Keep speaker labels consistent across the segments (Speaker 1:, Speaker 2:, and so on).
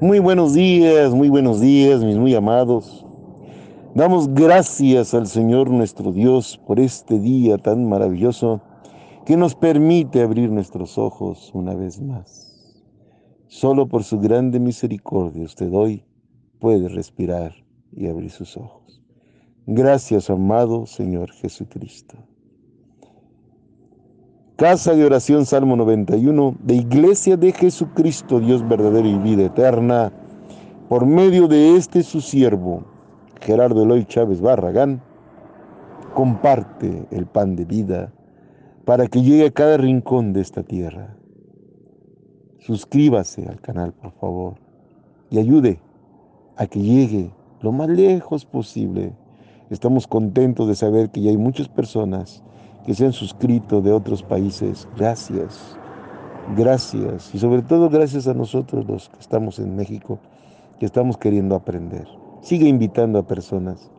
Speaker 1: Muy buenos días, muy buenos días, mis muy amados. Damos gracias al Señor nuestro Dios por este día tan maravilloso que nos permite abrir nuestros ojos una vez más. Solo por su grande misericordia usted hoy puede respirar y abrir sus ojos. Gracias, amado Señor Jesucristo. Casa de oración Salmo 91 de Iglesia de Jesucristo, Dios verdadero y vida eterna, por medio de este su siervo, Gerardo Eloy Chávez Barragán, comparte el pan de vida para que llegue a cada rincón de esta tierra. Suscríbase al canal, por favor, y ayude a que llegue lo más lejos posible. Estamos contentos de saber que ya hay muchas personas que se han suscrito de otros países. Gracias, gracias. Y sobre todo gracias a nosotros los que estamos en México, que estamos queriendo aprender. Sigue invitando a personas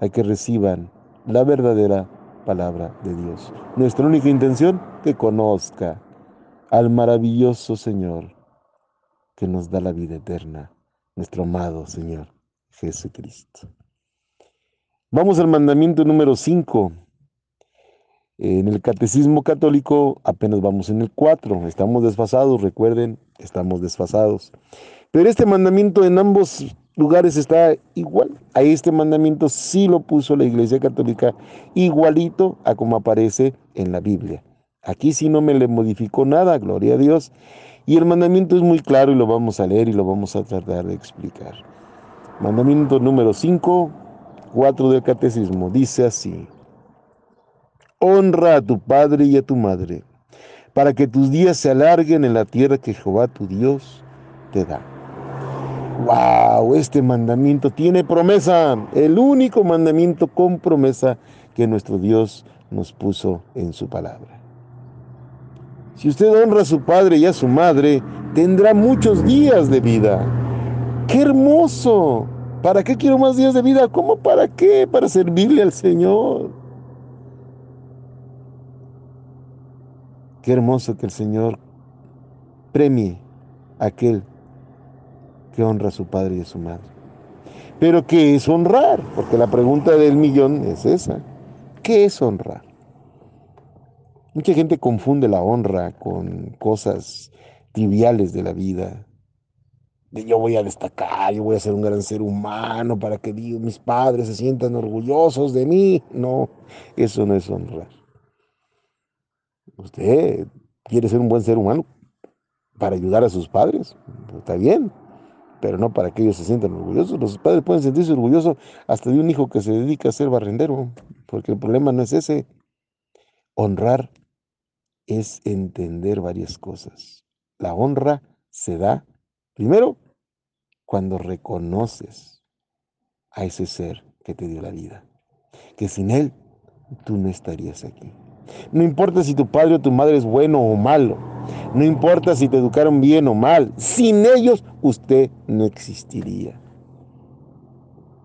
Speaker 1: a que reciban la verdadera palabra de Dios. Nuestra única intención, que conozca al maravilloso Señor que nos da la vida eterna, nuestro amado Señor Jesucristo. Vamos al mandamiento número 5 en el catecismo católico apenas vamos en el 4, estamos desfasados, recuerden, estamos desfasados. Pero este mandamiento en ambos lugares está igual. A este mandamiento sí lo puso la Iglesia Católica igualito a como aparece en la Biblia. Aquí sí no me le modificó nada, gloria a Dios. Y el mandamiento es muy claro y lo vamos a leer y lo vamos a tratar de explicar. Mandamiento número 5, 4 del catecismo, dice así. Honra a tu padre y a tu madre, para que tus días se alarguen en la tierra que Jehová tu Dios te da. ¡Wow! Este mandamiento tiene promesa, el único mandamiento con promesa que nuestro Dios nos puso en su palabra. Si usted honra a su padre y a su madre, tendrá muchos días de vida. ¡Qué hermoso! ¿Para qué quiero más días de vida? ¿Cómo para qué? Para servirle al Señor. Qué hermoso que el Señor premie a aquel que honra a su padre y a su madre. Pero ¿qué es honrar? Porque la pregunta del millón es esa. ¿Qué es honrar? Mucha gente confunde la honra con cosas triviales de la vida. De yo voy a destacar, yo voy a ser un gran ser humano para que mis padres se sientan orgullosos de mí. No, eso no es honrar. Usted quiere ser un buen ser humano para ayudar a sus padres, está bien, pero no para que ellos se sientan orgullosos. Los padres pueden sentirse orgullosos hasta de un hijo que se dedica a ser barrendero, porque el problema no es ese. Honrar es entender varias cosas. La honra se da, primero, cuando reconoces a ese ser que te dio la vida, que sin él tú no estarías aquí. No importa si tu padre o tu madre es bueno o malo. No importa si te educaron bien o mal. Sin ellos usted no existiría.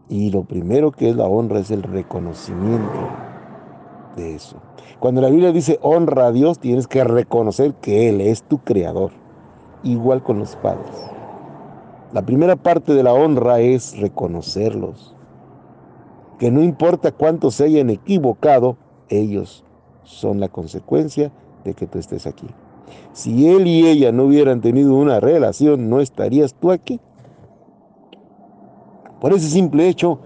Speaker 1: Y lo primero que es la honra es el reconocimiento de eso. Cuando la Biblia dice honra a Dios, tienes que reconocer que Él es tu creador. Igual con los padres. La primera parte de la honra es reconocerlos. Que no importa cuántos se hayan equivocado, ellos son la consecuencia de que tú estés aquí. Si él y ella no hubieran tenido una relación, no estarías tú aquí. Por ese simple hecho,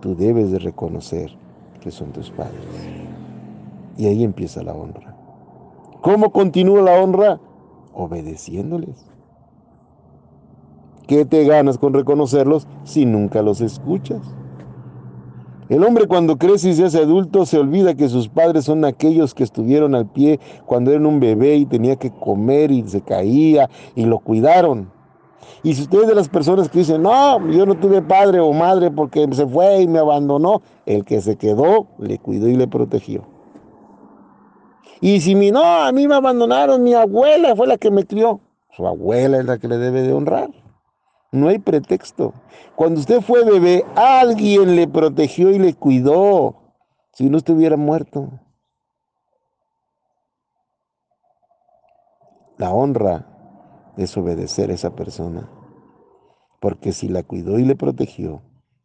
Speaker 1: tú debes de reconocer que son tus padres. Y ahí empieza la honra. ¿Cómo continúa la honra? Obedeciéndoles. ¿Qué te ganas con reconocerlos si nunca los escuchas? El hombre cuando crece y se hace adulto se olvida que sus padres son aquellos que estuvieron al pie cuando era un bebé y tenía que comer y se caía y lo cuidaron. Y si usted es de las personas que dicen, no, yo no tuve padre o madre porque se fue y me abandonó, el que se quedó le cuidó y le protegió. Y si mi, no, a mí me abandonaron, mi abuela fue la que me crió. Su abuela es la que le debe de honrar. No hay pretexto. Cuando usted fue bebé, alguien le protegió y le cuidó. Si no estuviera muerto. La honra es obedecer a esa persona. porque si la cuidó y le protegió,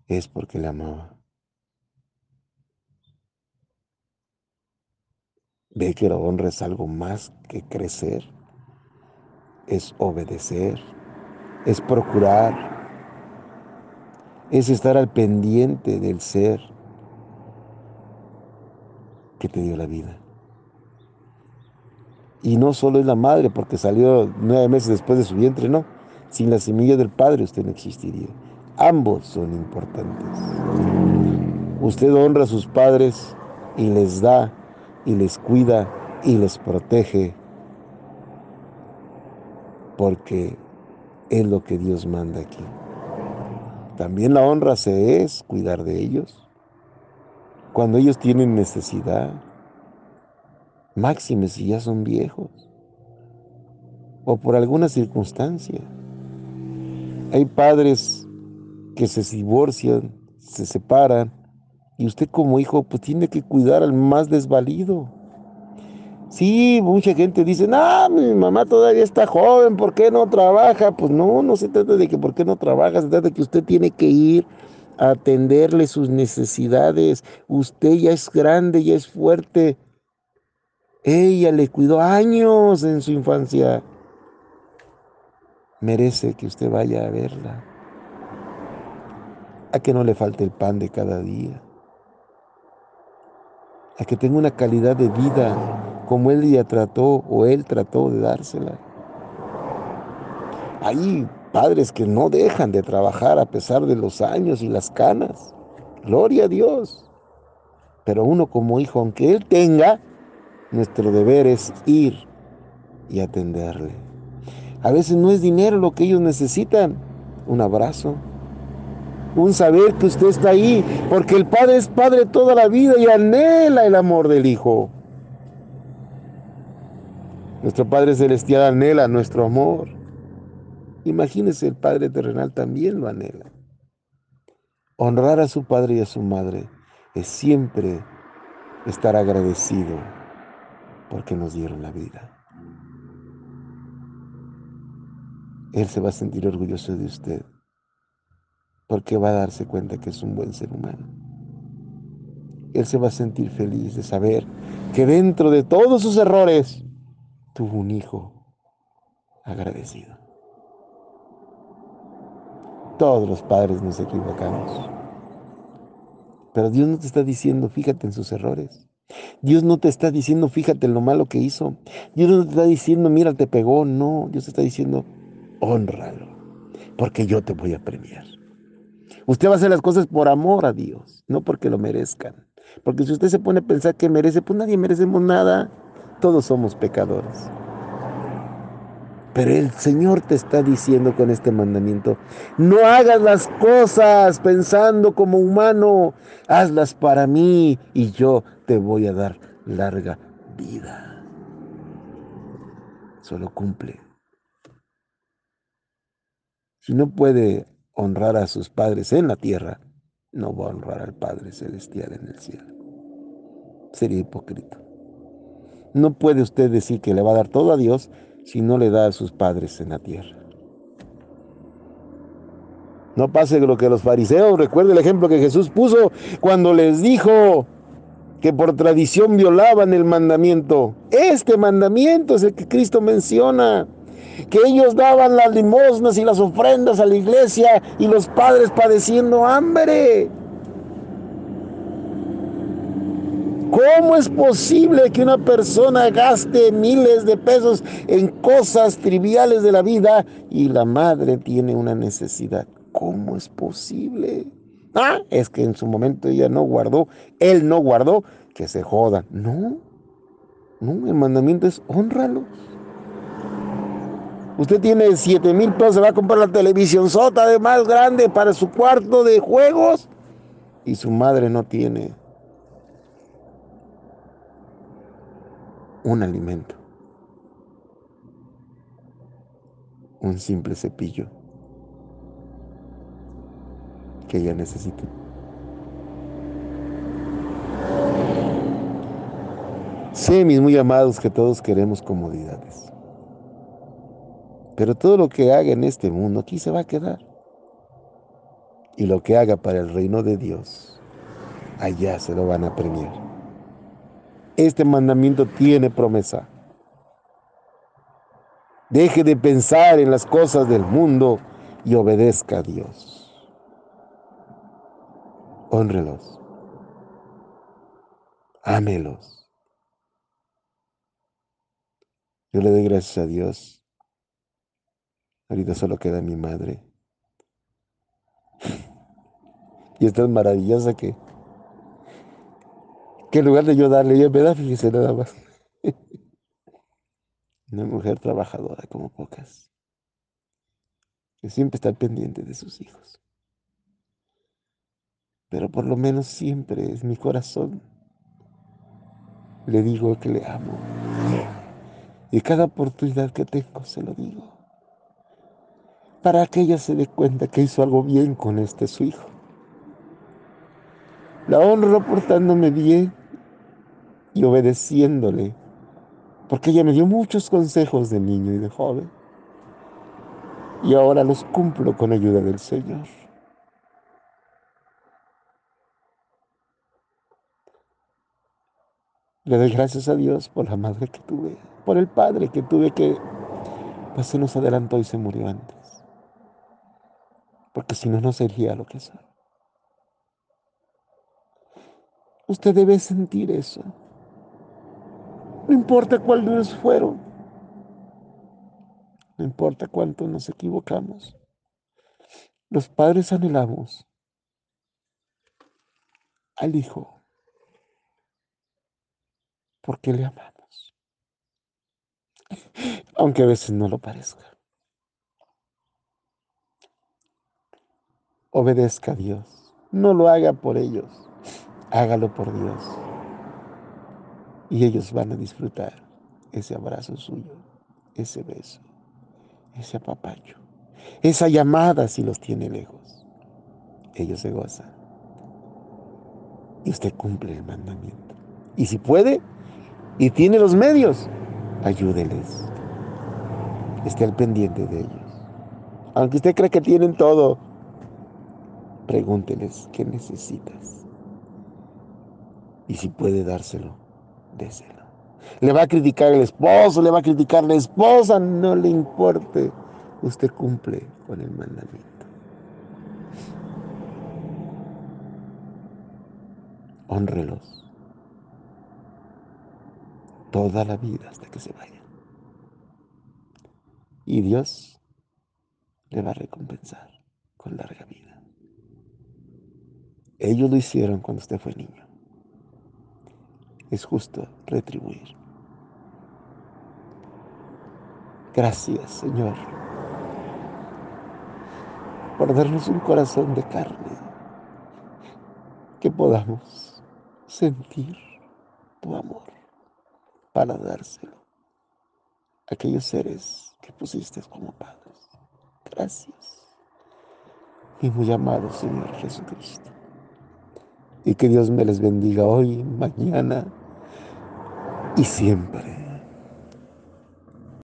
Speaker 1: es porque la amaba. Ve que la honra es algo más que crecer, es obedecer, es procurar, es estar al pendiente del ser que te dio la vida. Y no solo es la madre, porque salió nueve meses después de su vientre, no. Sin la semilla del padre usted no existiría. Ambos son importantes. Usted honra a sus padres y les da y les cuida y les protege porque es lo que Dios manda aquí. También la honra se es cuidar de ellos. Cuando ellos tienen necesidad, máximes si ya son viejos o por alguna circunstancia. Hay padres que se divorcian, se separan y usted como hijo pues tiene que cuidar al más desvalido. Sí, mucha gente dice, no, mi mamá todavía está joven, ¿por qué no trabaja? Pues no, no se trata de que por qué no trabaja, se trata de que usted tiene que ir a atenderle sus necesidades. Usted ya es grande, ya es fuerte. Ella le cuidó años en su infancia. Merece que usted vaya a verla. A que no le falte el pan de cada día. A que tenga una calidad de vida como él ya trató o él trató de dársela. Hay padres que no dejan de trabajar a pesar de los años y las canas. Gloria a Dios. Pero uno como hijo, aunque él tenga, nuestro deber es ir y atenderle. A veces no es dinero lo que ellos necesitan, un abrazo, un saber que usted está ahí, porque el padre es padre toda la vida y anhela el amor del hijo. Nuestro Padre Celestial anhela nuestro amor. Imagínese, el Padre terrenal también lo anhela. Honrar a su Padre y a su Madre es siempre estar agradecido porque nos dieron la vida. Él se va a sentir orgulloso de usted porque va a darse cuenta que es un buen ser humano. Él se va a sentir feliz de saber que dentro de todos sus errores, tuvo un hijo agradecido. Todos los padres nos equivocamos. Pero Dios no te está diciendo, fíjate en sus errores. Dios no te está diciendo, fíjate en lo malo que hizo. Dios no te está diciendo, mira, te pegó. No, Dios te está diciendo, honralo, porque yo te voy a premiar. Usted va a hacer las cosas por amor a Dios, no porque lo merezcan. Porque si usted se pone a pensar que merece, pues nadie merecemos nada. Todos somos pecadores. Pero el Señor te está diciendo con este mandamiento, no hagas las cosas pensando como humano, hazlas para mí y yo te voy a dar larga vida. Solo cumple. Si no puede honrar a sus padres en la tierra, no va a honrar al Padre Celestial en el cielo. Sería hipócrita. No puede usted decir que le va a dar todo a Dios si no le da a sus padres en la tierra. No pase lo que los fariseos, recuerde el ejemplo que Jesús puso cuando les dijo que por tradición violaban el mandamiento. Este mandamiento es el que Cristo menciona, que ellos daban las limosnas y las ofrendas a la iglesia y los padres padeciendo hambre. ¿Cómo es posible que una persona gaste miles de pesos en cosas triviales de la vida y la madre tiene una necesidad? ¿Cómo es posible? Ah, es que en su momento ella no guardó, él no guardó, que se joda. No, no, el mandamiento es honralos. Usted tiene 7 mil pesos, se va a comprar la televisión sota de más grande para su cuarto de juegos y su madre no tiene un alimento, un simple cepillo que ella necesita. Sé, mis muy amados, que todos queremos comodidades. Pero todo lo que haga en este mundo aquí se va a quedar. Y lo que haga para el reino de Dios, allá se lo van a premiar. Este mandamiento tiene promesa. Deje de pensar en las cosas del mundo y obedezca a Dios. Honrelos. Ámelos. Yo le doy gracias a Dios. Ahorita solo queda mi madre. Y es maravillosa que, que en lugar de yo darle, ella me da, fíjese nada más. Una mujer trabajadora como pocas, que siempre está pendiente de sus hijos. Pero por lo menos siempre es mi corazón. Le digo que le amo. Y cada oportunidad que tengo se lo digo. Para que ella se dé cuenta que hizo algo bien con este su hijo. La honro portándome bien y obedeciéndole porque ella me dio muchos consejos de niño y de joven. Y ahora los cumplo con ayuda del Señor. Le doy gracias a Dios por la madre que tuve, por el padre que tuve que pues se nos adelantó y se murió antes. Porque si no, no sería lo que soy. Usted debe sentir eso. No importa cuáles fueron. No importa cuánto nos equivocamos. Los padres anhelamos al Hijo porque le amamos. Aunque a veces no lo parezca. Obedezca a Dios. No lo haga por ellos. Hágalo por Dios y ellos van a disfrutar ese abrazo suyo, ese beso, ese apapacho, esa llamada si los tiene lejos. Ellos se gozan. Y usted cumple el mandamiento. Y si puede y tiene los medios, ayúdeles. Esté al pendiente de ellos. Aunque usted cree que tienen todo, pregúnteles qué necesitas. Y si puede dárselo, déselo. Le va a criticar el esposo, le va a criticar la esposa, no le importe. Usted cumple con el mandamiento. Honrelos toda la vida hasta que se vayan. Y Dios le va a recompensar con larga vida. Ellos lo hicieron cuando usted fue niño es justo retribuir. Gracias, Señor, por darnos un corazón de carne, que podamos sentir tu amor para dárselo a aquellos seres que pusiste como padres. Gracias, mi muy amado Señor Jesucristo. Y que Dios me les bendiga hoy, mañana y siempre.